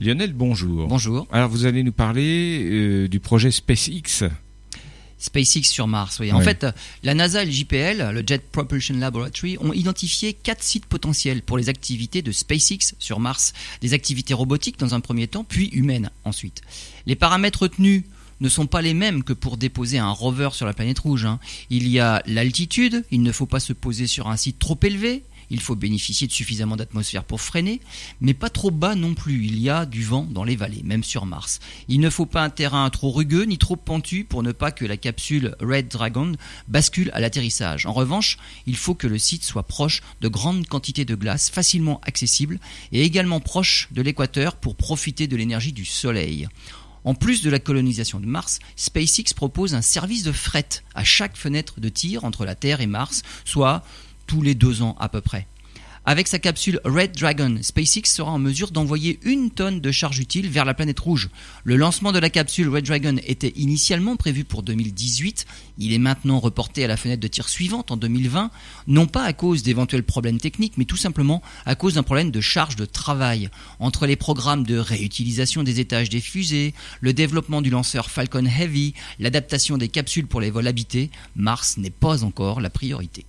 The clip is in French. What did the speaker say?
Lionel, bonjour. Bonjour. Alors vous allez nous parler euh, du projet SpaceX. SpaceX sur Mars, oui. En fait, la NASA et le JPL, le Jet Propulsion Laboratory, ont identifié quatre sites potentiels pour les activités de SpaceX sur Mars. Des activités robotiques dans un premier temps, puis humaines ensuite. Les paramètres retenus ne sont pas les mêmes que pour déposer un rover sur la planète rouge. hein. Il y a l'altitude, il ne faut pas se poser sur un site trop élevé, il faut bénéficier de suffisamment d'atmosphère pour freiner, mais pas trop bas non plus, il y a du vent dans les vallées, même sur Mars. Il ne faut pas un terrain trop rugueux ni trop pentu pour ne pas que la capsule Red Dragon bascule à l'atterrissage. En revanche, il faut que le site soit proche de grandes quantités de glace facilement accessibles et également proche de l'équateur pour profiter de l'énergie du Soleil. En plus de la colonisation de Mars, SpaceX propose un service de fret à chaque fenêtre de tir entre la Terre et Mars, soit tous les deux ans à peu près. Avec sa capsule Red Dragon, SpaceX sera en mesure d'envoyer une tonne de charge utile vers la planète rouge. Le lancement de la capsule Red Dragon était initialement prévu pour 2018. Il est maintenant reporté à la fenêtre de tir suivante en 2020, non pas à cause d'éventuels problèmes techniques, mais tout simplement à cause d'un problème de charge de travail. Entre les programmes de réutilisation des étages des fusées, le développement du lanceur Falcon Heavy, l'adaptation des capsules pour les vols habités, Mars n'est pas encore la priorité.